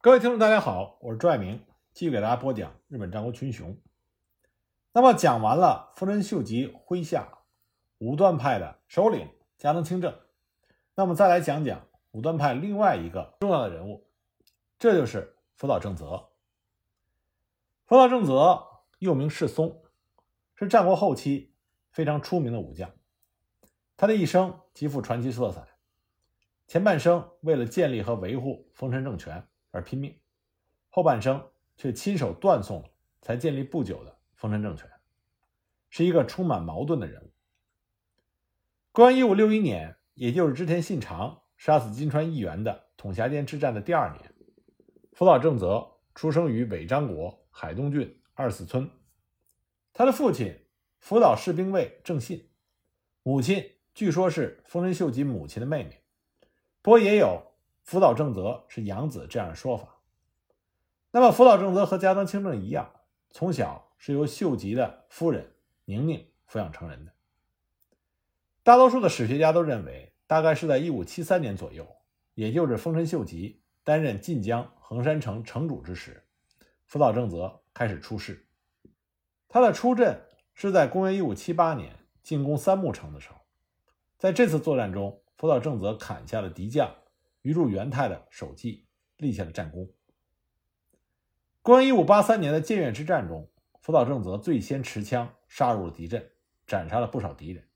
各位听众，大家好，我是朱爱明，继续给大家播讲日本战国群雄。那么讲完了丰臣秀吉麾下武断派的首领加藤清正，那么再来讲讲武断派另外一个重要的人物，这就是福岛正则。福岛正则又名世松，是战国后期非常出名的武将。他的一生极富传奇色彩，前半生为了建立和维护丰臣政权而拼命，后半生却亲手断送了才建立不久的。丰臣政权是一个充满矛盾的人物。公元一五六一年，也就是织田信长杀死金川义元的统辖间之战的第二年，福岛正则出生于尾张国海东郡二四村。他的父亲福岛士兵卫正信，母亲据说是丰臣秀吉母亲的妹妹，不过也有福岛正则是养子这样的说法。那么，福岛正则和加藤清正一样，从小。是由秀吉的夫人宁宁抚养成人的。大多数的史学家都认为，大概是在一五七三年左右，也就是丰臣秀吉担任晋江横山城城主之时，福岛正则开始出仕。他的出阵是在公元一五七八年进攻三木城的时候，在这次作战中，福岛正则砍下了敌将鱼住元太的首级，立下了战功。公元一五八三年的建越之战中。福岛正则最先持枪杀入了敌阵，斩杀了不少敌人。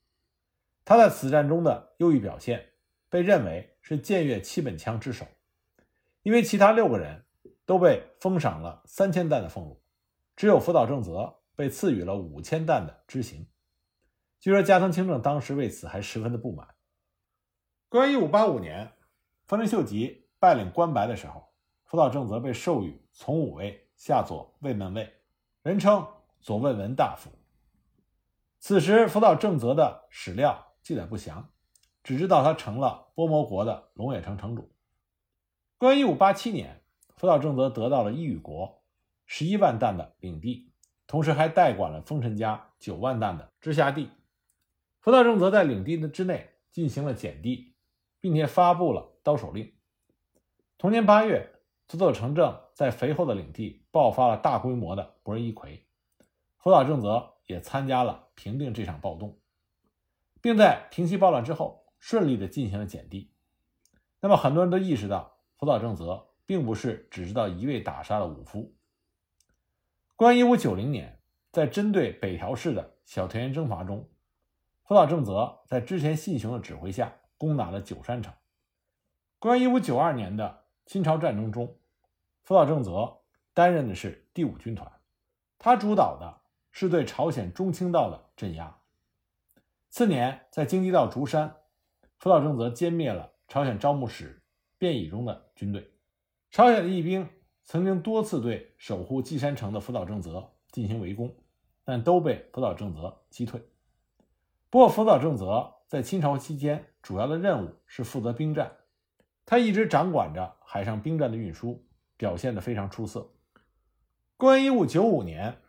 他在此战中的优异表现，被认为是建越七本枪之首。因为其他六个人都被封赏了三千担的俸禄，只有福岛正则被赐予了五千担的知行。据说加藤清正当时为此还十分的不满。公元一五八五年，丰臣秀吉拜领关白的时候，福岛正则被授予从五位下佐卫门尉。人称左卫门大夫。此时福岛正则的史料记载不详，只知道他成了波摩国的龙野城城主。公元一五八七年，福岛正则得到了伊予国十一万担的领地，同时还代管了丰臣家九万担的直辖地。福岛正则在领地的之内进行了减地，并且发布了刀手令。同年八月。佐佐成正在肥厚的领地爆发了大规模的不人一揆，福岛正则也参加了平定这场暴动，并在平息暴乱之后顺利的进行了减地。那么很多人都意识到，福岛正则并不是只知道一味打杀的武夫。公元一五九零年，在针对北条氏的小田园征伐中，福岛正则在织田信雄的指挥下攻打了九山城。公元一五九二年的侵朝战争中。福岛正则担任的是第五军团，他主导的是对朝鲜中清道的镇压。次年，在京畿道竹山，福岛正则歼灭了朝鲜招募使便以中的军队。朝鲜的义兵曾经多次对守护稷山城的福岛正则进行围攻，但都被福岛正则击退。不过，福岛正则在清朝期间主要的任务是负责兵站，他一直掌管着海上兵站的运输。表现得非常出色。公元一五九五年，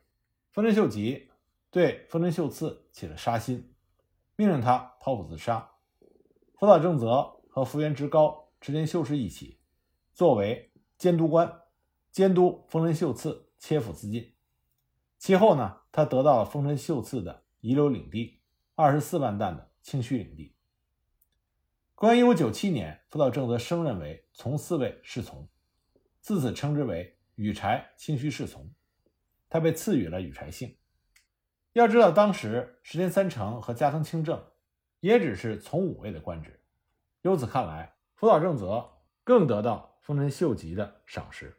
丰臣秀吉对丰臣秀次起了杀心，命令他剖腹自杀。福岛正则和福原直高、池田秀士一起作为监督官，监督丰臣秀次切腹自尽。其后呢，他得到了丰臣秀次的遗留领地二十四万担的清虚领地。公元一五九七年，福岛正则升任为从四位侍从。自此称之为羽柴清虚侍从，他被赐予了羽柴姓。要知道，当时石田三成和加藤清正也只是从五位的官职。由此看来，福岛正则更得到丰臣秀吉的赏识。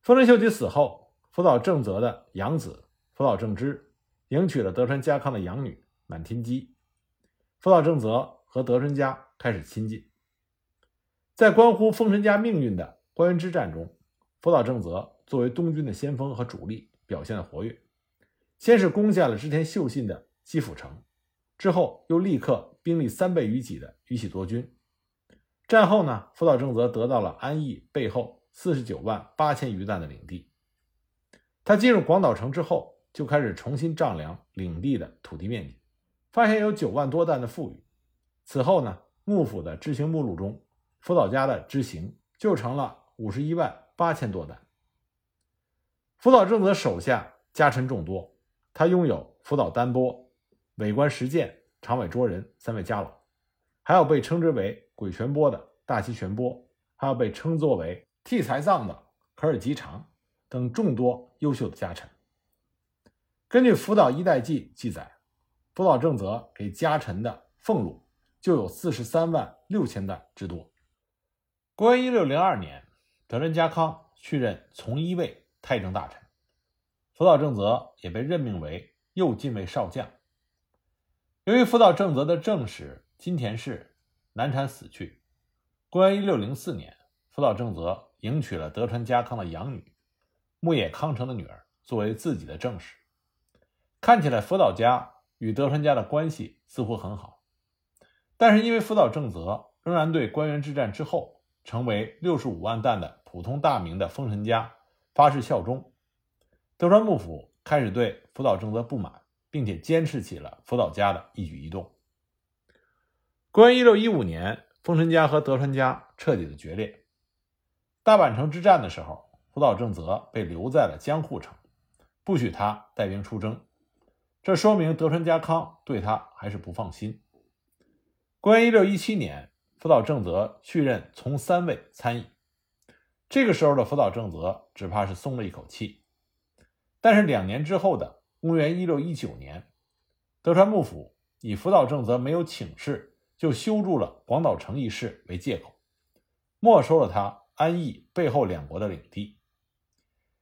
丰臣秀吉死后，福岛正则的养子福岛正之迎娶了德川家康的养女满天姬，福岛正则和德川家开始亲近。在关乎丰臣家命运的。关原之战中，福岛正则作为东军的先锋和主力，表现的活跃。先是攻下了织田秀信的基辅城，之后又立刻兵力三倍于己的宇喜多军。战后呢，福岛正则得到了安艺背后四十九万八千余担的领地。他进入广岛城之后，就开始重新丈量领地的土地面积，发现有九万多担的富裕。此后呢，幕府的知行目录中，福岛家的知行就成了。五十一万八千多担。福岛正则手下家臣众多，他拥有福岛丹波、尾关实践、长尾卓人三位家老，还有被称之为鬼泉波的大崎玄波，还有被称作为替财藏的可尔吉长等众多优秀的家臣。根据《福岛一代记》记载，福岛正则给家臣的俸禄就有四十三万六千担之多。公元一六零二年，德川家康续任从一位太政大臣，福岛正则也被任命为右近卫少将。由于福岛正则的正室金田氏难产死去，公元一六零四年，福岛正则迎娶了德川家康的养女木野康成的女儿作为自己的正室。看起来福岛家与德川家的关系似乎很好，但是因为福岛正则仍然对关原之战之后成为六十五万担的普通大名的丰臣家发誓效忠，德川幕府开始对福岛正则不满，并且监视起了福岛家的一举一动。公元一六一五年，丰臣家和德川家彻底的决裂。大阪城之战的时候，福岛正则被留在了江户城，不许他带兵出征。这说明德川家康对他还是不放心。公元一六一七年，福岛正则续任从三位参议。这个时候的福岛正则只怕是松了一口气。但是两年之后的公元一六一九年，德川幕府以福岛正则没有请示就修筑了广岛城一事为借口，没收了他安义背后两国的领地。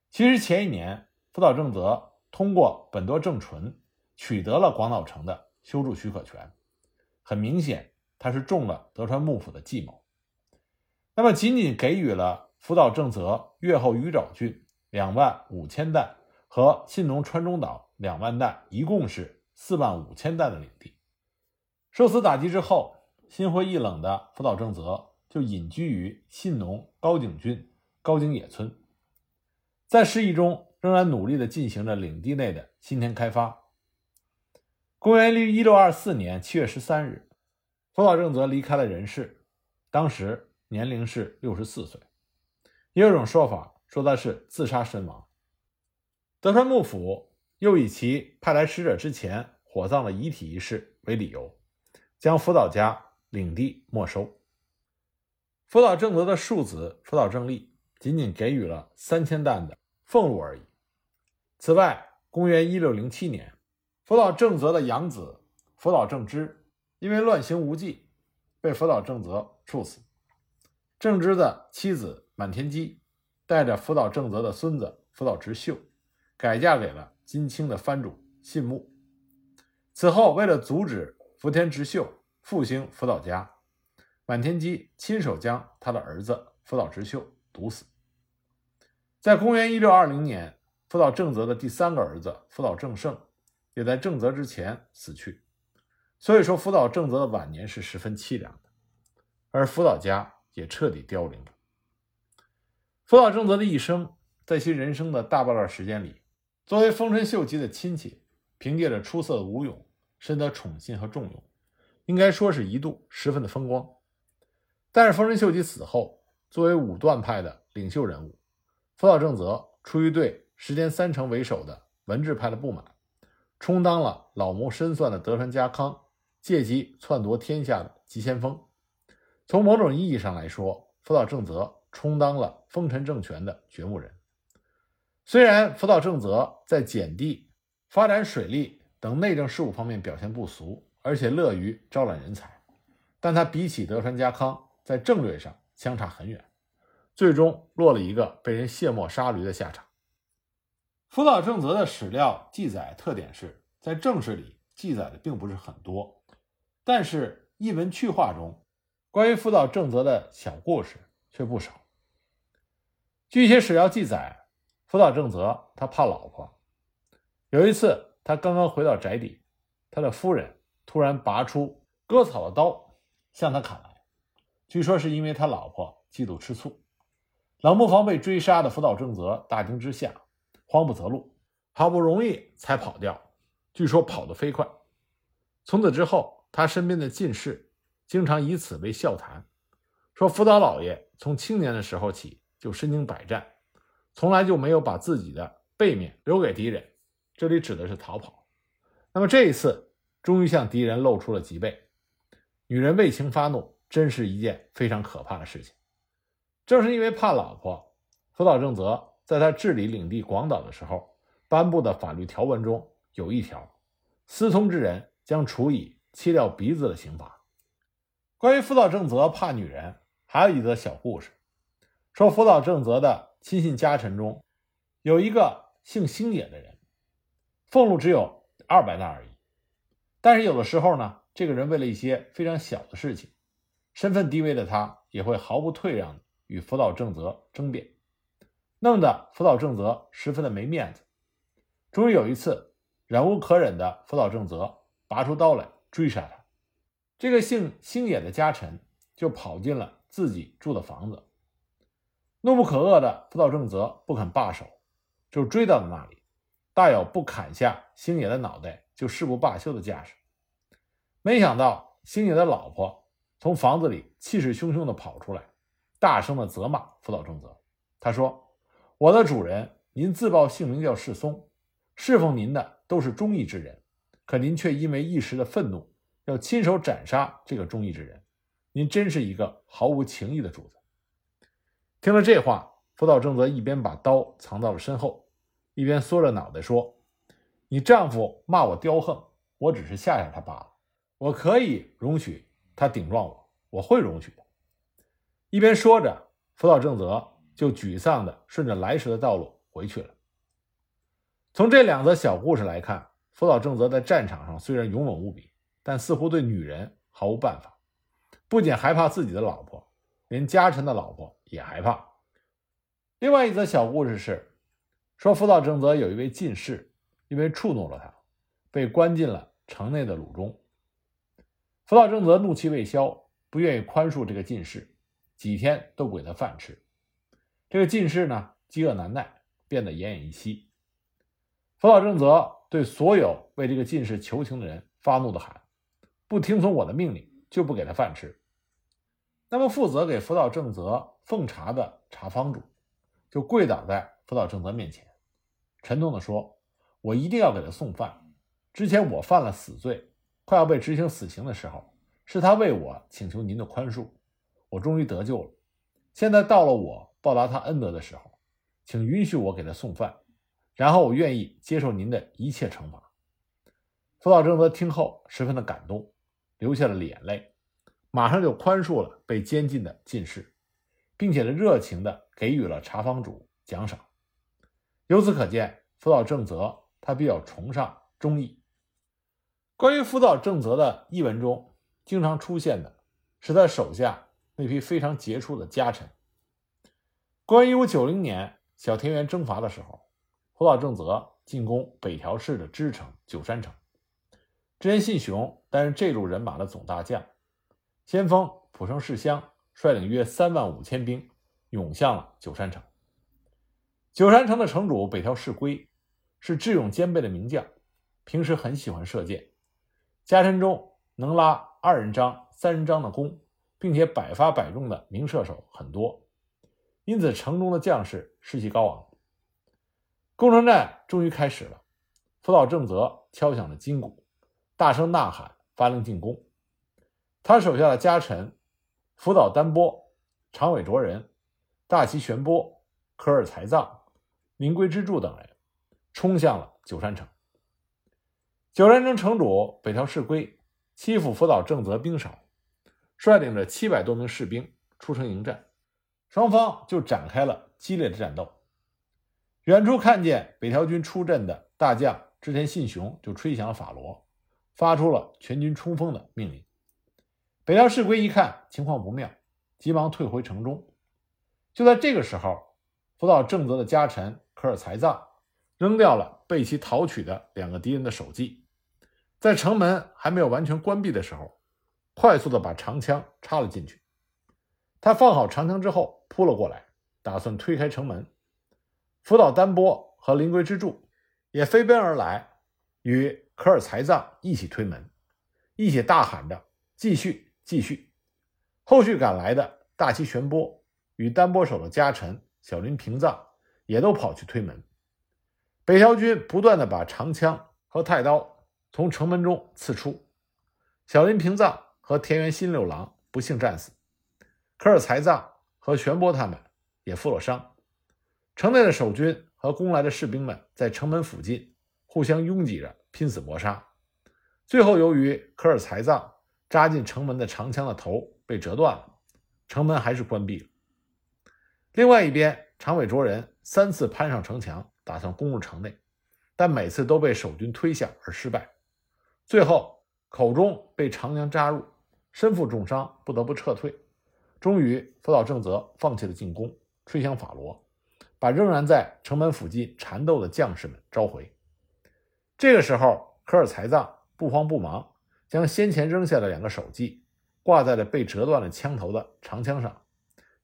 其实前一年，福岛正则通过本多正纯。取得了广岛城的修筑许可权，很明显他是中了德川幕府的计谋。那么，仅仅给予了福岛正则越后鱼沼郡两万五千担和信浓川中岛两万担，一共是四万五千担的领地。受此打击之后，心灰意冷的福岛正则就隐居于信浓高井郡高井野村，在失意中仍然努力地进行着领地内的新田开发。公元一六二四年七月十三日，福岛正则离开了人世，当时年龄是六十四岁。也有种说法说他是自杀身亡。德川幕府又以其派来使者之前火葬了遗体一事为理由，将福岛家领地没收。福岛正则的庶子福岛正立仅仅给予了三千担的俸禄而已。此外，公元一六零七年。福岛正则的养子福岛正之因为乱行无忌，被福岛正则处死。正之的妻子满天基带着福岛正则的孙子福岛直秀，改嫁给了金清的藩主信木。此后，为了阻止福田直秀复兴福岛家，满天基亲手将他的儿子福岛直秀毒死。在公元一六二零年，福岛正则的第三个儿子福岛正胜。也在正则之前死去，所以说福岛正则的晚年是十分凄凉的，而福岛家也彻底凋零了。福岛正则的一生，在其人生的大半段时间里，作为丰臣秀吉的亲戚，凭借着出色的武勇，深得宠信和重用，应该说是一度十分的风光。但是丰臣秀吉死后，作为武断派的领袖人物，福岛正则出于对石田三成为首的文治派的不满。充当了老谋深算的德川家康借机篡夺天下的急先锋。从某种意义上来说，福岛正则充当了丰臣政权的掘墓人。虽然福岛正则在减地、发展水利等内政事务方面表现不俗，而且乐于招揽人才，但他比起德川家康在政略上相差很远，最终落了一个被人卸磨杀驴的下场。福岛正则的史料记载特点是在正史里记载的并不是很多，但是一文趣话中关于福岛正则的小故事却不少。据一些史料记载，福岛正则他怕老婆，有一次他刚刚回到宅邸，他的夫人突然拔出割草的刀向他砍来，据说是因为他老婆嫉妒吃醋，冷不防被追杀的福岛正则大惊之下。慌不择路，好不容易才跑掉，据说跑得飞快。从此之后，他身边的进士经常以此为笑谈，说福岛老爷从青年的时候起就身经百战，从来就没有把自己的背面留给敌人。这里指的是逃跑。那么这一次，终于向敌人露出了脊背。女人为情发怒，真是一件非常可怕的事情。正是因为怕老婆，福岛正则在他治理领地广岛的时候，颁布的法律条文中有一条：私通之人将处以切掉鼻子的刑罚。关于福岛正则怕女人，还有一则小故事，说福岛正则的亲信家臣中有一个姓星野的人，俸禄只有二百担而已。但是有的时候呢，这个人为了一些非常小的事情，身份低微的他也会毫不退让与福岛正则争辩，弄得福岛正则十分的没面子。终于有一次，忍无可忍的福岛正则拔出刀来追杀他。这个姓星野的家臣就跑进了自己住的房子，怒不可遏的福岛正则不肯罢手，就追到了那里，大有不砍下星野的脑袋就誓不罢休的架势。没想到星野的老婆从房子里气势汹汹地跑出来，大声地责骂福岛正则。他说：“我的主人，您自报姓名叫世松，侍奉您的都是忠义之人，可您却因为一时的愤怒。”要亲手斩杀这个忠义之人，您真是一个毫无情义的主子。听了这话，福岛正则一边把刀藏到了身后，一边缩着脑袋说：“你丈夫骂我刁横，我只是吓吓他罢了，我可以容许他顶撞我，我会容许的。”一边说着，福岛正则就沮丧地顺着来时的道路回去了。从这两则小故事来看，福岛正则在战场上虽然勇猛无比。但似乎对女人毫无办法，不仅害怕自己的老婆，连家臣的老婆也害怕。另外一则小故事是，说福岛正则有一位进士，因为触怒了他，被关进了城内的鲁中。福岛正则怒气未消，不愿意宽恕这个进士，几天都给他饭吃。这个进士呢，饥饿难耐，变得奄奄一息。福岛正则对所有为这个进士求情的人发怒的喊。不听从我的命令，就不给他饭吃。那么负责给福岛正则奉茶的茶坊主，就跪倒在福岛正则面前，沉痛地说：“我一定要给他送饭。之前我犯了死罪，快要被执行死刑的时候，是他为我请求您的宽恕，我终于得救了。现在到了我报答他恩德的时候，请允许我给他送饭，然后我愿意接受您的一切惩罚。”福岛正则听后十分的感动。流下了眼泪，马上就宽恕了被监禁的进士，并且呢热情的给予了茶坊主奖赏。由此可见，福岛正则他比较崇尚忠义。关于福岛正则的译文中，经常出现的是他手下那批非常杰出的家臣。关于1590年小田园征伐的时候，福岛正则进攻北条氏的支城九山城。织田信雄担任这路人马的总大将，先锋浦生世香率领约三万五千兵涌向了九山城。九山城的城主北条氏规是智勇兼备的名将，平时很喜欢射箭，家臣中能拉二人张、三人张的弓，并且百发百中的名射手很多，因此城中的将士士气高昂。攻城战终于开始了，福岛正则敲响了金鼓。大声呐喊，发令进攻。他手下的家臣福岛丹波、长尾卓人、大崎玄波、科尔才藏、明归之助等人冲向了九山城。九山城城主北条氏规欺负福岛正则兵少，率领着七百多名士兵出城迎战，双方就展开了激烈的战斗。远处看见北条军出阵的大将织田信雄就吹响了法螺。发出了全军冲锋的命令。北条氏规一看情况不妙，急忙退回城中。就在这个时候，福岛正则的家臣科尔才藏扔掉了被其逃取的两个敌人的首级，在城门还没有完全关闭的时候，快速的把长枪插了进去。他放好长枪之后扑了过来，打算推开城门。福岛丹波和灵龟之助也飞奔而来，与。科尔才藏一起推门，一起大喊着：“继续，继续！”后续赶来的大崎玄波与丹波守的家臣小林平藏也都跑去推门。北条军不断的把长枪和太刀从城门中刺出，小林平藏和田园新六郎不幸战死，科尔才藏和玄波他们也负了伤。城内的守军和攻来的士兵们在城门附近互相拥挤着，拼死搏杀。最后，由于科尔才藏扎进城门的长枪的头被折断了，城门还是关闭了。另外一边，长尾卓人三次攀上城墙，打算攻入城内，但每次都被守军推下而失败。最后，口中被长枪扎入，身负重伤，不得不撤退。终于，福岛正则放弃了进攻，吹响法螺，把仍然在城门附近缠斗的将士们召回。这个时候，科尔才藏不慌不忙，将先前扔下的两个手记挂在了被折断了枪头的长枪上，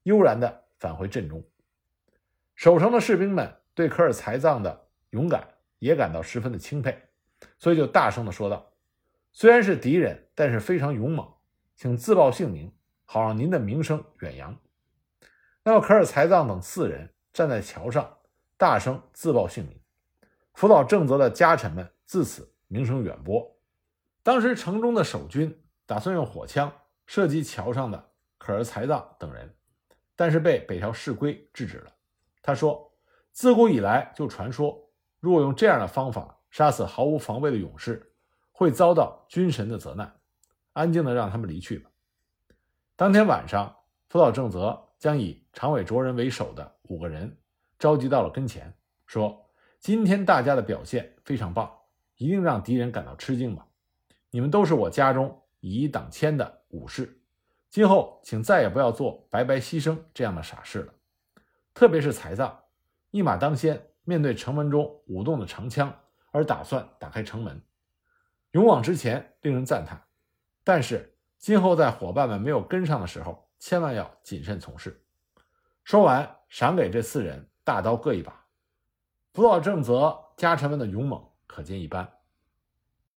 悠然地返回阵中。守城的士兵们对科尔才藏的勇敢也感到十分的钦佩，所以就大声地说道：“虽然是敌人，但是非常勇猛，请自报姓名，好让您的名声远扬。”那么，科尔才藏等四人站在桥上，大声自报姓名。福岛正则的家臣们自此名声远播。当时城中的守军打算用火枪射击桥上的可儿才藏等人，但是被北条氏规制止了。他说：“自古以来就传说，如果用这样的方法杀死毫无防备的勇士，会遭到军神的责难。安静的让他们离去吧。”当天晚上，福岛正则将以长尾卓人为首的五个人召集到了跟前，说。今天大家的表现非常棒，一定让敌人感到吃惊吧？你们都是我家中以一挡千的武士，今后请再也不要做白白牺牲这样的傻事了。特别是才藏，一马当先，面对城门中舞动的长枪而打算打开城门，勇往直前，令人赞叹。但是今后在伙伴们没有跟上的时候，千万要谨慎从事。说完，赏给这四人大刀各一把。不到正则家臣们的勇猛可见一斑。